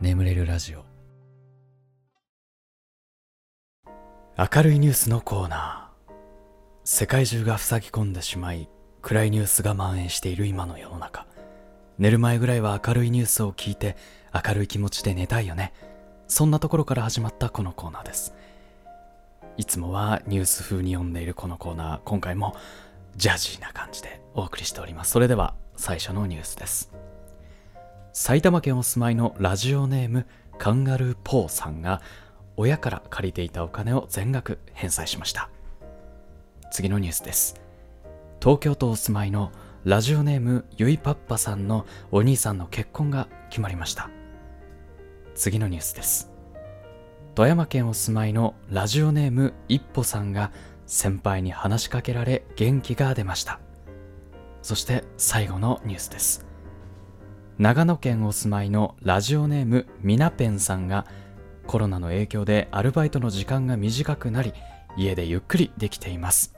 眠れるラジオ。明るいニュースのコーナー。世界中が塞ぎ込んでしまい暗いニュースが蔓延している今の世の中。寝る前ぐらいは明るいニュースを聞いて明るい気持ちで寝たいよね。そんなところから始まったこのコーナーです。いつもはニュース風に読んでいるこのコーナー。今回もジャジーな感じでお送りしております。それでは最初のニュースです。埼玉県お住まいのラジオネームカンガルーポーさんが親から借りていたお金を全額返済しました。次のニュースです。東京都お住まいのラジオネームゆいパッパさんのお兄さんの結婚が決まりました。次のニュースです。富山県お住まいのラジオネーム一歩さんが先輩に話しかけられ元気が出ました。そして最後のニュースです。長野県お住まいのラジオネームみなぺんさんがコロナの影響でアルバイトの時間が短くなり家でゆっくりできています。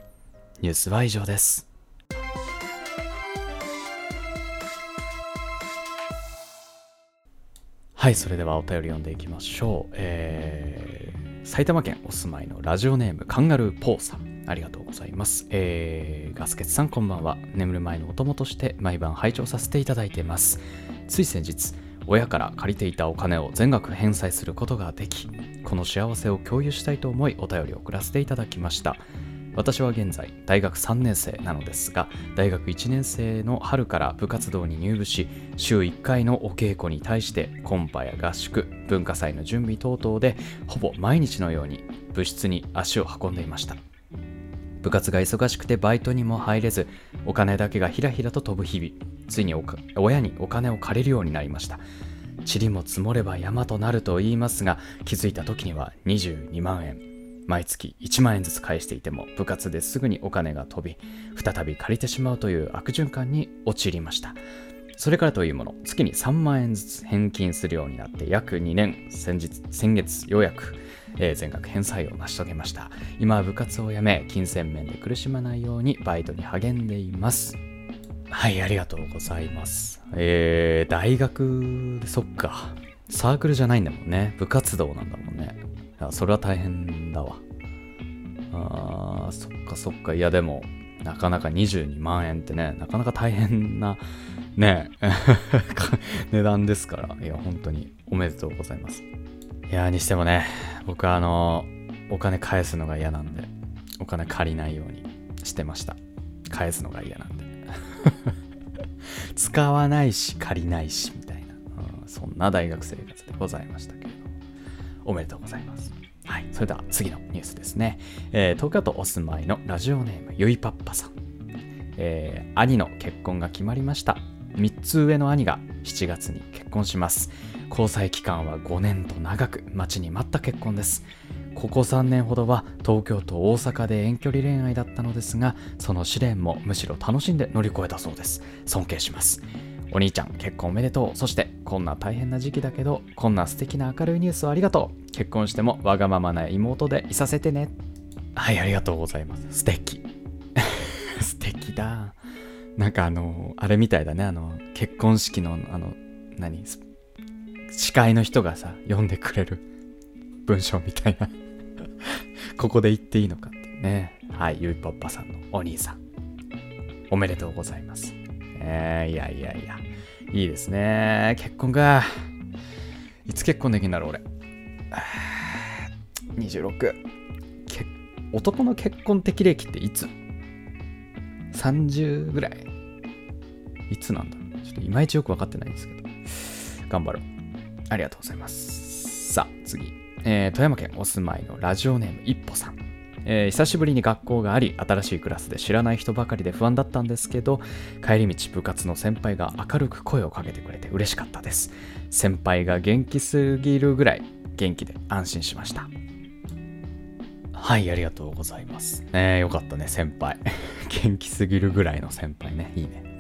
ニュースは以上です。はいそれではお便り読んでいきましょう、えー、埼玉県お住まいのラジオネームカンガルーポーさん。ありがとうございます、えー、ガスケツさんこんばんは。眠る前のお供として毎晩拝聴させていただいています。つい先日親から借りていたお金を全額返済することができこの幸せを共有したいと思いお便りを送らせていただきました。私は現在大学3年生なのですが大学1年生の春から部活動に入部し週1回のお稽古に対してコンパや合宿文化祭の準備等々でほぼ毎日のように部室に足を運んでいました。部活が忙しくてバイトにも入れずお金だけがひらひらと飛ぶ日々。ついに親にお金を借りるようになりました。塵も積もれば山となると言いますが気づいた時には22万円。毎月1万円ずつ返していても部活ですぐにお金が飛び再び借りてしまうという悪循環に陥りました。それからというもの月に3万円ずつ返金するようになって約2年。先日先月ようやく、えー、全額返済を成し遂げました今は部活を辞め金銭面で苦しまないようにバイトに励んでいますはいありがとうございますえー、大学でそっかサークルじゃないんだもんね部活動なんだもんねや、それは大変だわ。あー、そっかそっか。いや、でも、なかなか22万円ってね、なかなか大変な、ね、値段ですから。いや、本当におめでとうございます。いや、にしてもね、僕はあの、お金返すのが嫌なんで、お金借りないようにしてました。返すのが嫌なんで。使わないし、借りないし、みたいな、うん、そんな大学生活でございましたけれど。おめでとうございます。はい、それでは次のニュースですね。えー、東京都お住まいのラジオネームゆいパッパさん。えー、兄の結婚が決まりました。3つ上の兄が7月に結婚します。交際期間は5年と長く待ちに待った結婚です。ここ3年ほどは東京と大阪で遠距離恋愛だったのですが、その試練もむしろ楽しんで乗り越えたそうです。尊敬します。お兄ちゃん結婚おめでとう。そしてこんな大変な時期だけどこんな素敵な明るいニュースをありがとう。結婚してもわがままな妹でいさせてね。はいありがとうございます。素敵。素敵だ。なんかあのあれみたいだね。あの結婚式のあの何？司会の人がさ読んでくれる文章みたいなここで言っていいのかってねはいゆいぽっぱさんのお兄さんおめでとうございますえー、いやいやいや。いいですね。結婚か。いつ結婚できんだろう、俺。26。男の結婚適齢期っていつ ?30 ぐらいいつなんだ？ろうちょっといまいちよくわかってないんですけど。頑張ろう。ありがとうございます。さあ、次。えー、富山県お住まいのラジオネーム一歩さん。えー、久しぶりに学校があり新しいクラスで知らない人ばかりで不安だったんですけど帰り道部活の先輩が明るく声をかけてくれて嬉しかったです先輩が元気すぎるぐらい元気で安心しましたはいありがとうございますえー、よかったね先輩 元気すぎるぐらいの先輩ねいいね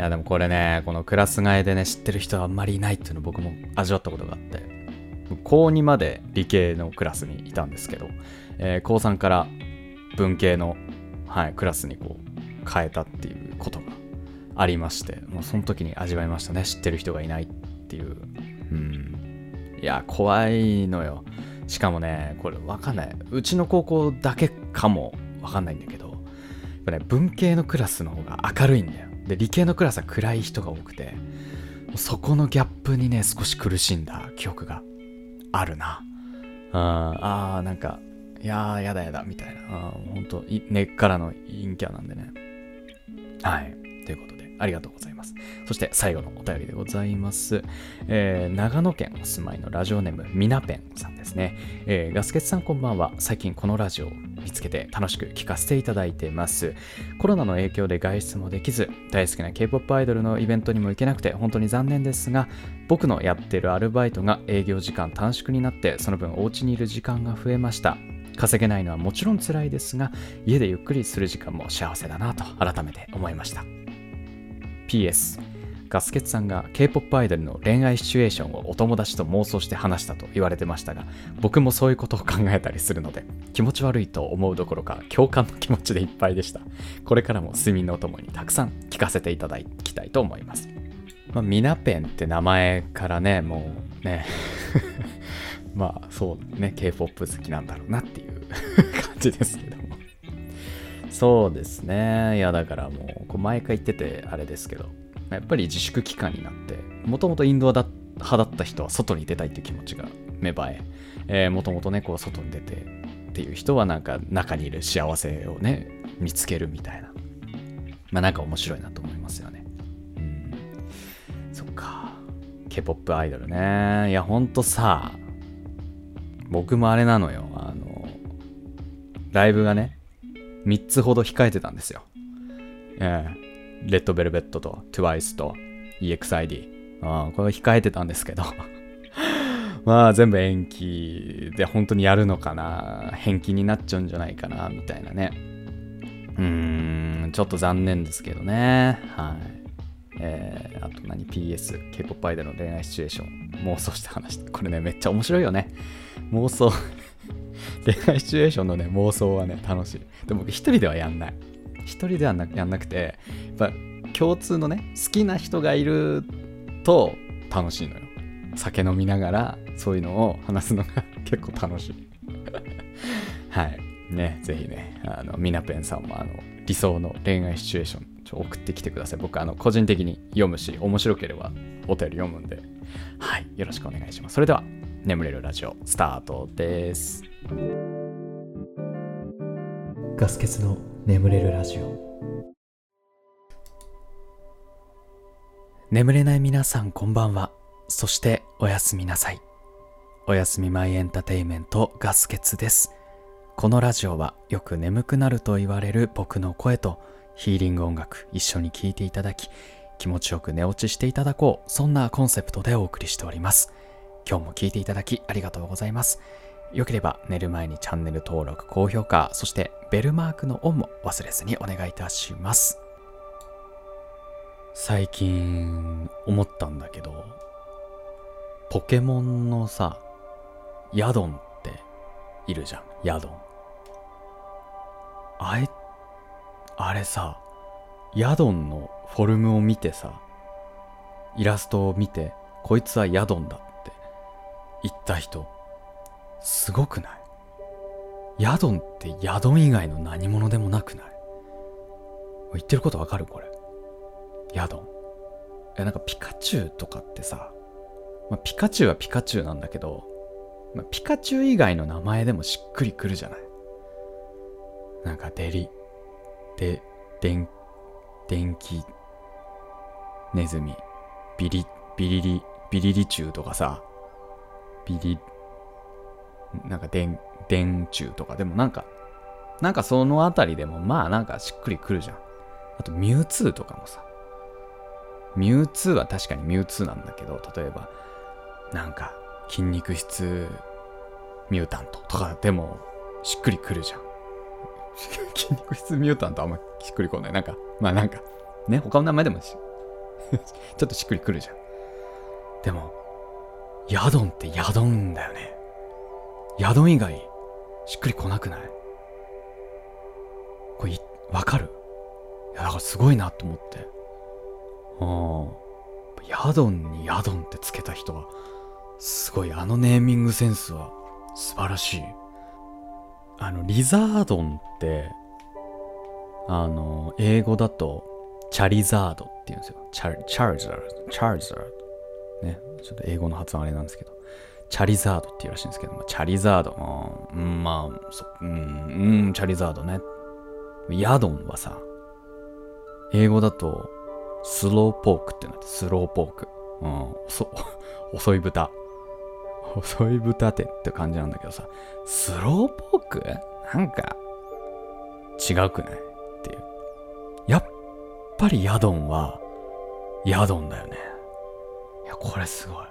いやでもこれねこのクラス替えでね知ってる人はあんまりいないっていうの僕も味わったことがあって高2まで理系のクラスにいたんですけどえー、高3から文系の、はい、クラスにこう変えたっていうことがありましてもうその時に味わいましたね知ってる人がいないっていううんいや、怖いのよ。しかもね、これわかんない。うちの高校だけかもわかんないんだけど、やっぱね、文系のクラスの方が明るいんだよ。で、理系のクラスは暗い人が多くて、そこのギャップにね、少し苦しんだ記憶があるな。ああ、なんか、いやー、やだやだ、みたいな。あ本当根っからの陰キャなんでね。はい。ということで、ありがとうございます。そして最後のお便りでございます。えー、長野県お住まいのラジオネーム、みなぺんさんですね。えー、ガスケツさんこんばんは。最近このラジオを見つけて楽しく聞かせていただいてます。コロナの影響で外出もできず、大好きな K-POP アイドルのイベントにも行けなくて本当に残念ですが、僕のやってるアルバイトが営業時間短縮になって、その分お家にいる時間が増えました。稼げないのはもちろん辛いですが、家でゆっくりする時間も幸せだなと改めて思いました。PS ガスケツさんが K-POP アイドルの恋愛シチュエーションをお友達と妄想して話したと言われてましたが僕もそういうことを考えたりするので 気持ち悪いと思うどころか共感の気持ちでいっぱいでした。これからも睡眠のお供にたくさん聞かせていただきたいと思います。まあ、ミナペンって名前からねもうね まあそうね K-POP 好きなんだろうなっていう 感じですけども。そうですね。いやだからもうこう毎回言っててあれですけどやっぱり自粛期間になってもともとインドア派だった人は外に出たいっていう気持ちが芽生え、もともとねこう外に出てっていう人はなんか中にいる幸せをね見つけるみたいな。まあなんか面白いなと思いますよね。うん。そっか。K-POP アイドルね。いやほんとさ僕もあれなのよ。あのライブがね3つほど控えてたんですよ。ええ。レッドベルベットと TWICE と EXID。あこれ控えてたんですけど まあ全部延期で本当にやるのかな返金になっちゃうんじゃないかなみたいなね。うーん、ちょっと残念ですけどね。はい。えー、あと何 ?PS、K-POP アイドルの恋愛シチュエーション、妄想して話。これね、めっちゃ面白いよね。妄想 恋愛シチュエーションのね、妄想はね、楽しい。でも僕一人ではやんない。一人ではやんなくてやっぱ共通のね好きな人がいると楽しいのよ。酒飲みながらそういうのを話すのが 結構楽しい。はい。ねぜひねあのミナペンさんもあの理想の恋愛シチュエーションちょ送ってきてください。僕あの個人的に読むし面白ければお便り読むんで。はい。よろしくお願いします。それでは眠れるラジオスタートです。ガス欠の眠れるラジオ。眠れない皆さんこんばんは。そしておやすみなさい。おやすみマイエンタテイメントガス欠です。このラジオはよく眠くなると言われる僕の声とヒーリング音楽一緒に聴いていただき気持ちよく寝落ちしていただこう。そんなコンセプトでお送りしております。今日も聴いていただきありがとうございます。よければ寝る前にチャンネル登録、高評価、そしてベルマークのオンも忘れずにお願いいたします。最近思ったんだけど、ポケモンのさ、ヤドンっているじゃん、ヤドン。あれ、あれさ、ヤドンのフォルムを見てさ、イラストを見て、こいつはヤドンだって言った人すごくない？ヤドンってヤドン以外の何者でもなくない？言ってることわかる？これ。ヤドン。え、なんかピカチュウとかってさ、まあ、ピカチュウはピカチュウなんだけど、まあ、ピカチュウ以外の名前でもしっくりくるじゃない？なんかデリ、で、電、電気、ネズミ、ビリ、ビリリ、ビリリチュウとかさ、ビリ、なんか電、電柱とかでもなんか、なんかそのあたりでもまあなんかしっくりくるじゃん。あとミュウツーとかもさ。ミュウツーは確かにミュウツーなんだけど、例えば、なんか筋肉質ミュータントとかでもしっくりくるじゃん。筋肉質ミュータントあんましっくりこない。なんか、まあなんか、ね、他の名前でもし ちょっとしっくりくるじゃん。でも、ヤドンってヤドンだよね。宿以外しっくりこなくない？これわかる？いやだからすごいなと思って。うんヤドンにヤドンってつけた人はすごい、あのネーミングセンスは素晴らしい。あの、リザードンって、あの、英語だと、チャリザードって言うんですよ。チャチャーザー、チャーザー。ね、ちょっと英語の発音あれなんですけど、チャリザードっていうらしいんですけど、まあ、チャリザード、うん、まあ、そうん、うん、チャリザードね。ヤドンはさ、英語だと、スローポークってなって、スローポーク。うん、遅 遅い豚。遅い豚ってって感じなんだけどさ、スローポーク？なんか、違くない？っていう。やっぱりヤドンは、ヤドンだよね。いや、これすごい。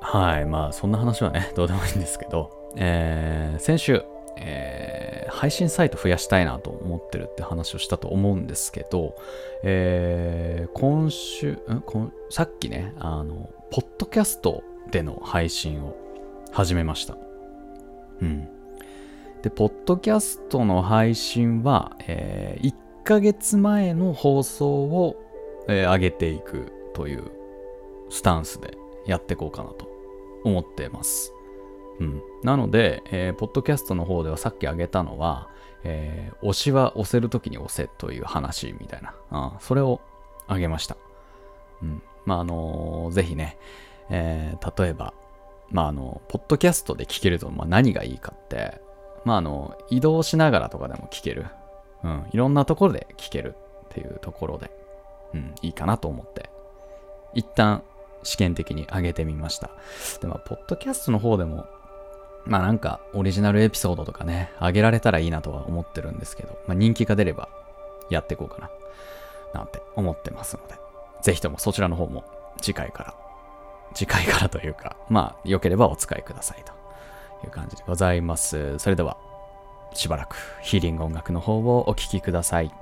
はい、まあ、そんな話はね、どうでもいいんですけど、えー、先週、えー配信サイト増やしたいなと思ってるって話をしたと思うんですけど、えー今週ん今さっきねあのポッドキャストでの配信を始めました。うん。でポッドキャストの配信は、え1ヶ月前の放送を、えー上げていくというスタンスでやっていこうかなと思ってますうん、なので、えーポッドキャストの方ではさっき挙げたのは、えー推しは押せるときに押せという話みたいな、あそれを挙げました。うん。まあ、あのーぜひね、えー例えば、まあ、あの、ポッドキャストで聞けると、まあ、何がいいかって、まあ、あの、移動しながらとかでも聞ける。うん。いろんなところで聞けるっていうところで、うん、いいかなと思って、一旦試験的に上げてみました。で、まあ、ポッドキャストの方でも、まあなんかオリジナルエピソードとかね、あげられたらいいなとは思ってるんですけど、まあ人気が出ればやっていこうかな、なんて思ってますので、ぜひともそちらの方も次回から、次回からというか、まあ良ければお使いくださいという感じでございます。それでは、しばらくヒーリング音楽の方をお聴きください。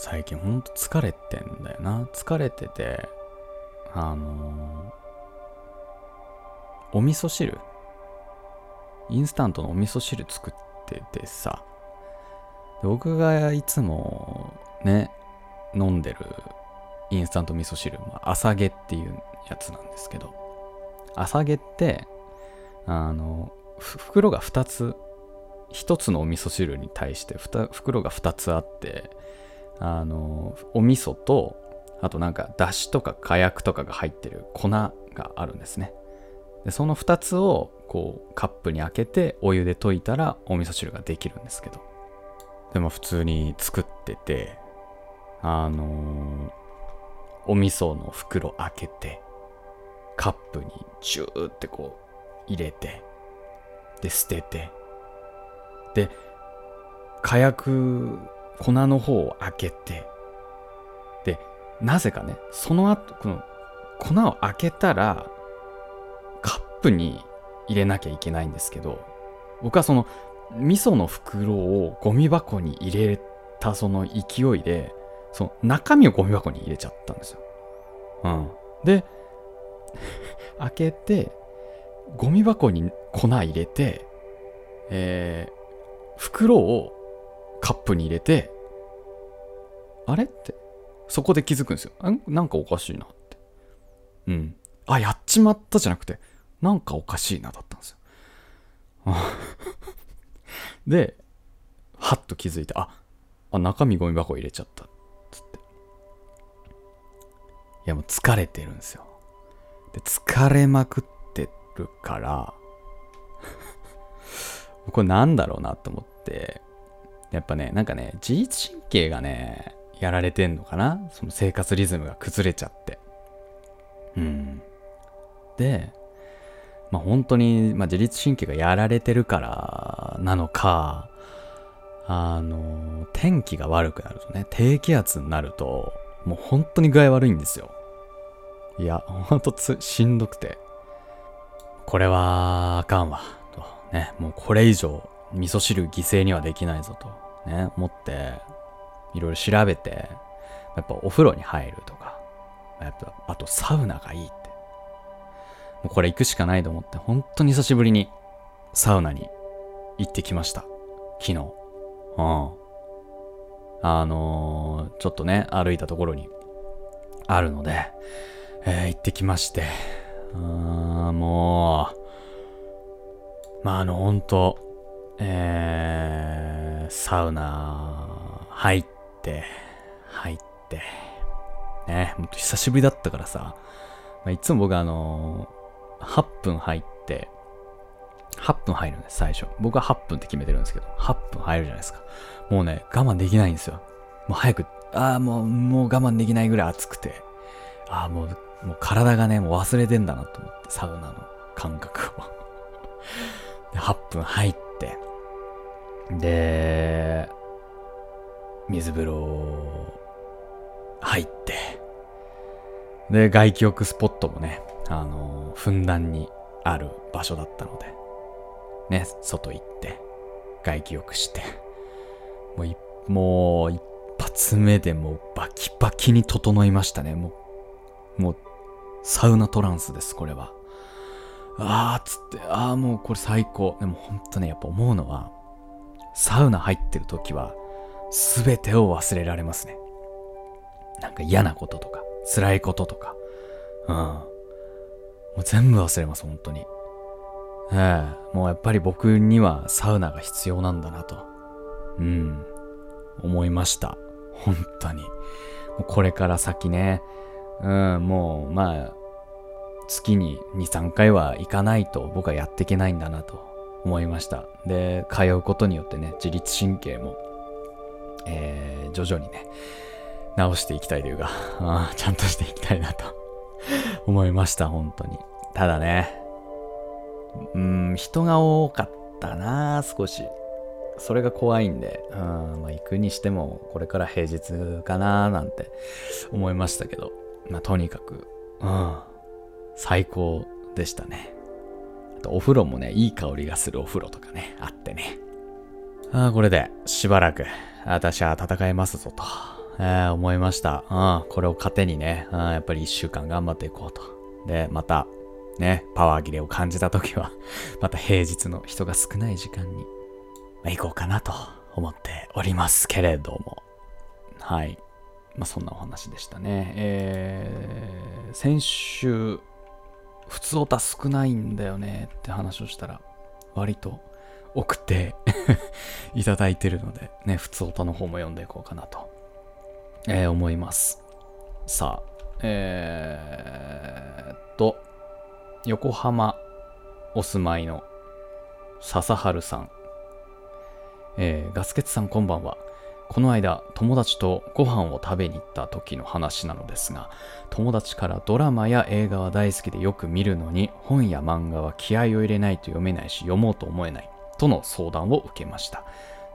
最近ほんと疲れてんだよな。疲れてて、あのお味噌汁？インスタントのお味噌汁作っててさ、僕がいつもね、飲んでるインスタント味噌汁、まあ、朝毛っていうやつなんですけど、朝毛って、あの、袋が2つ、1つのお味噌汁に対して袋が2つあって、あの、お味噌と、あとなんか、だしとか火薬とかが入ってる粉があるんですね。で、その2つを、こう、カップに開けて、お湯で溶いたら、お味噌汁ができるんですけど。でも普通に作ってて、あのー、お味噌の袋開けて、カップにジューってこう入れて、で、捨てて、で、火薬、粉の方を開けて、で、なぜかね、その後、この粉を開けたら、カップに入れなきゃいけないんですけど、僕はその味噌の袋をゴミ箱に入れたその勢いで、その中身をゴミ箱に入れちゃったんですよ。うん。で、開けて、ゴミ箱に粉入れて、えー、袋をカップに入れて、あれって、そこで気づくんですよ。なんかおかしいなって。うん。あ、やっちまったじゃなくて、なんかおかしいなだったんですよ。で、はっと気づいて、あ、あ中身ゴミ箱入れちゃった。つって。いやもう疲れてるんですよ。で、疲れまくってるから、これなんだろうなと思って、やっぱね、なんかね、自律神経がね、やられてんのかな？その生活リズムが崩れちゃって。うん。で、まあ本当に、まあ、自律神経がやられてるからなのか、あの、天気が悪くなるとね、低気圧になると、もう本当に具合悪いんですよ。いや、ほんとつ、しんどくて。これは、あかんわ。と。ね、もうこれ以上、味噌汁犠牲にはできないぞと。ね、思って、いろいろ調べて、やっぱお風呂に入るとか、やっぱ、あとサウナがいいって。もうこれ行くしかないと思って、本当に久しぶりにサウナに行ってきました。昨日。うん。あのー、ちょっとね、歩いたところにあるので、えー、行ってきまして。うーん、もう、まあ、あの、ほんと、えー、サウナ入って、入って、ね、ほんと久しぶりだったからさ、まあ、いつも僕あの8分入って、8分入るんです、最初。僕は8分って決めてるんですけど、8分入るじゃないですか。もうね、我慢できないんですよ。もう早く、ああ、もう、もう我慢できないぐらい暑くて、ああ、もう、もう体がね、もう忘れてんだなと思って、サウナの感覚をで、8分入って、で、水風呂入って、で、外気浴スポットもね、あの、ふんだんにある場所だったので、ね、外行って、外気浴して、もうもう一発目でもうバキバキに整いましたね。もう、もう、サウナトランスです、これは。あーっつって、あーもうこれ最高。でも本当ね、やっぱ思うのは、サウナ入ってる時は、すべてを忘れられますね。なんか嫌なこととか、辛いこととか、うん。もう全部忘れます、本当に。ええもうやっぱり僕にはサウナが必要なんだなと。うん。思いました。本当に。これから先ね、うん、もう、まあ、月に2、3回は行かないと僕はやっていけないんだなと思いました。で、通うことによってね、自律神経も、えー、徐々にね、直していきたいというか、あちゃんとしていきたいなと 思いました、本当に。ただね、うん、人が多かったな、少し。それが怖いんで、うん、まあ、行くにしても、これから平日かな、なんて思いましたけど、まあ、とにかく、うん、最高でしたね。お風呂もね、いい香りがするお風呂とかね、あってね。ああ、これで、しばらく、私は戦えますぞと。えー、思いました。うん、これを糧にね、うん、やっぱり一週間頑張っていこうと。で、また、ね、パワー切れを感じた時は また平日の人が少ない時間に、まあ、行こうかなと思っておりますけれども。はい。まあ、そんなお話でしたね。えー、先週、普通オタ少ないんだよねって話をしたら、割と送って いただいてるので、ね、普通オタの方も読んでいこうかなと、えー、思います。さあ、えー、っと、横浜お住まいの笹春さん、えー、ガスケツさんこんばんは。この間友達とご飯を食べに行った時の話なのですが友達からドラマや映画は大好きでよく見るのに本や漫画は気合を入れないと読めないし読もうと思えないとの相談を受けました。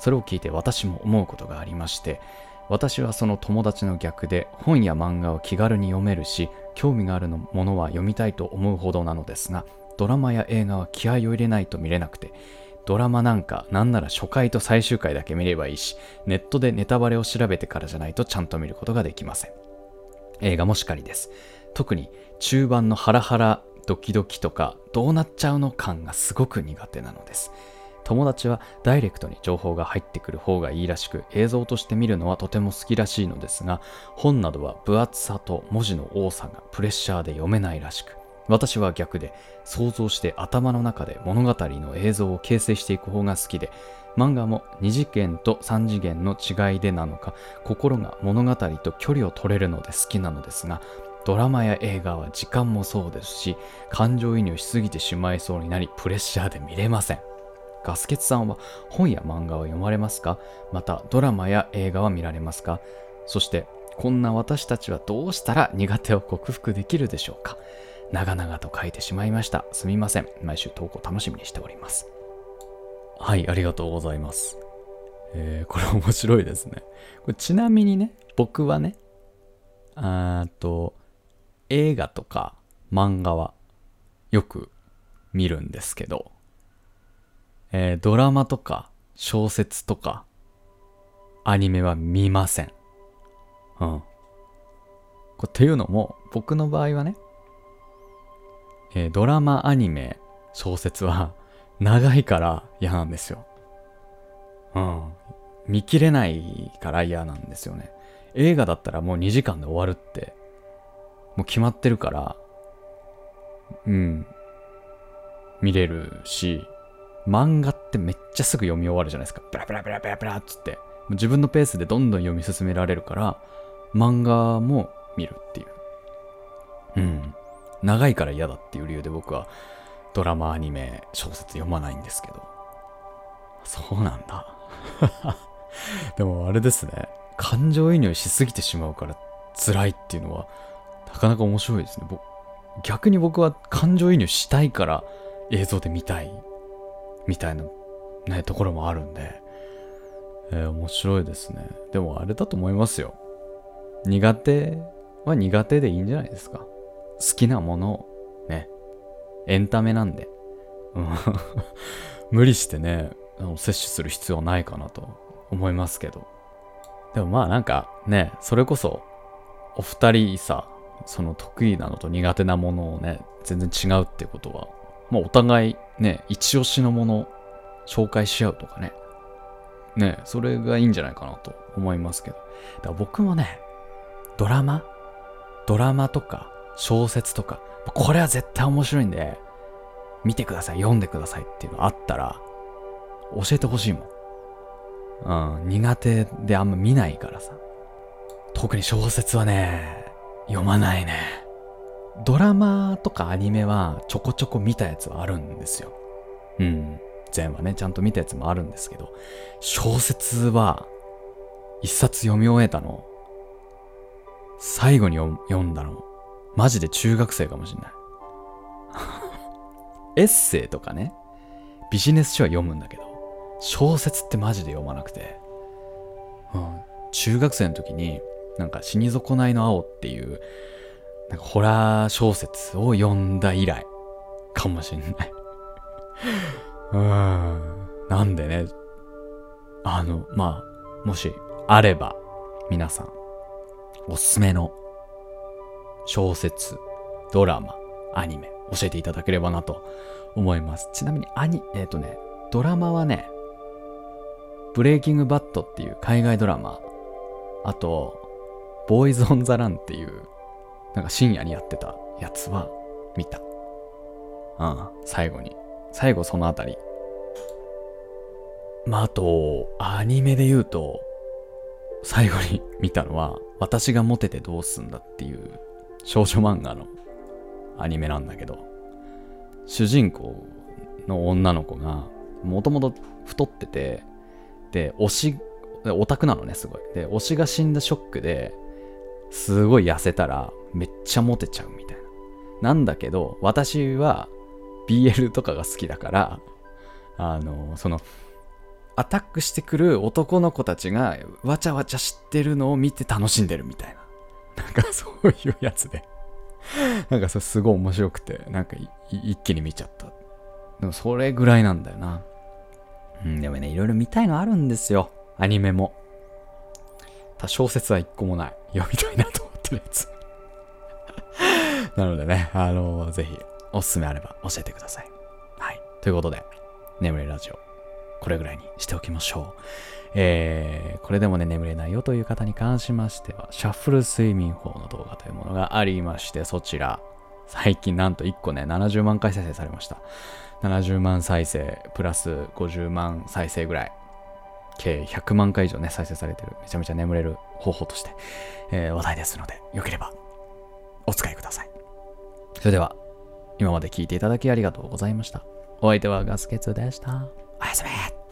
それを聞いて私も思うことがありまして私はその友達の逆で本や漫画を気軽に読めるし興味があるものは読みたいと思うほどなのですがドラマや映画は気合を入れないと見れなくてドラマなんかなんなら初回と最終回だけ見ればいいし、ネットでネタバレを調べてからじゃないとちゃんと見ることができません。映画もしかりです。特に中盤のハラハラドキドキとかどうなっちゃうの感がすごく苦手なのです。友達はダイレクトに情報が入ってくる方がいいらしく映像として見るのはとても好きらしいのですが本などは分厚さと文字の多さがプレッシャーで読めないらしく私は逆で想像して頭の中で物語の映像を形成していく方が好きで漫画も2次元と3次元の違いでなのか心が物語と距離を取れるので好きなのですがドラマや映画は時間もそうですし感情移入しすぎてしまいそうになりプレッシャーで見れません。ガスケツさんは本や漫画は読まれますか？またドラマや映画は見られますか？そしてこんな私たちはどうしたら苦手を克服できるでしょうか？長々と書いてしまいました。すみません。毎週投稿楽しみにしております。はい、ありがとうございます。えー、これ面白いですね。これちなみにね、僕はね、あと、映画とか漫画はよく見るんですけど、えー、ドラマとか小説とかアニメは見ません。うん。っていうのも、僕の場合はね、えー、ドラマ、アニメ、小説は長いから嫌なんですよ。うん。見切れないから嫌なんですよね。映画だったらもう2時間で終わるって、もう決まってるから、うん。見れるし、漫画ってめっちゃすぐ読み終わるじゃないですか。ブラブラブラブラブラっつって。自分のペースでどんどん読み進められるから、漫画も見るっていう。うん。長いから嫌だっていう理由で僕はドラマ、アニメ、小説読まないんですけど。そうなんだ。でもあれですね。感情移入しすぎてしまうから辛いっていうのはなかなか面白いですね。逆に僕は感情移入したいから映像で見たいみたいなね、ところもあるんで、えー、面白いですね。でもあれだと思いますよ。苦手は苦手でいいんじゃないですか。好きなものをね、エンタメなんで、無理してね、摂取する必要はないかなと思いますけど。でもまあなんかね、それこそ、お二人さ、その得意なのと苦手なものをね、全然違うってことは、まあお互いね、一押しのもの紹介し合うとかね。ね、それがいいんじゃないかなと思いますけど。だから僕もね、ドラマ？ドラマとか小説とか、これは絶対面白いんで、見てください、読んでくださいっていうのあったら、教えてほしいもん。うん、苦手であんま見ないからさ。特に小説はね、読まないね。ドラマとかアニメはちょこちょこ見たやつはあるんですよ。うん。全話ね、ちゃんと見たやつもあるんですけど、小説は一冊読み終えたの、最後に読んだの、マジで中学生かもしんない。エッセイとかね、ビジネス書は読むんだけど、小説ってマジで読まなくて、うん、中学生の時に、なんか死に損ないの青っていう、なんかホラー小説を読んだ以来、かもしんない。うん。なんでね、あの、まあ、もし、あれば、皆さん、おすすめの小説、ドラマ、アニメ、教えていただければなと思います。ちなみに、アニ、えっ、ー、とね、ドラマはね、ブレイキングバットっていう海外ドラマ、あと、ボーイズ・オン・ザ・ランっていう、なんか深夜にやってたやつは見た。うん、最後に。最後そのあたり。まあ、あと、アニメで言うと、最後に見たのは、私がモテてどうすんだっていう少女漫画のアニメなんだけど、主人公の女の子が、もともと太ってて、で、推し、オタクなのね、すごい。で、推しが死んだショックで、すごい痩せたら、めっちゃモテちゃうみたいな。なんだけど、私は BL とかが好きだから、あの、その、アタックしてくる男の子たちがわちゃわちゃ知ってるのを見て楽しんでるみたいな。なんか そういうやつでなんかそれすごい面白くて、なんか一気に見ちゃった。でもそれぐらいなんだよな。うん、でもね、いろいろ見たいのあるんですよ。アニメも。た小説は一個もない。読みたいなと思ってるやつ なのでね、あのー、ぜひ、おすすめあれば教えてください。はい。ということで、眠れラジオ、これぐらいにしておきましょう。えー、これでもね、眠れないよという方に関しましては、シャッフル睡眠法の動画というものがありまして、そちら、最近なんと1個ね、70万回再生されました。70万再生、プラス50万再生ぐらい。計100万回以上ね、再生されてる、めちゃめちゃ眠れる方法として、えー、話題ですので、よければお使いください。それでは、今まで聞いていただきありがとうございました。お相手はガスケツでした。おやすみ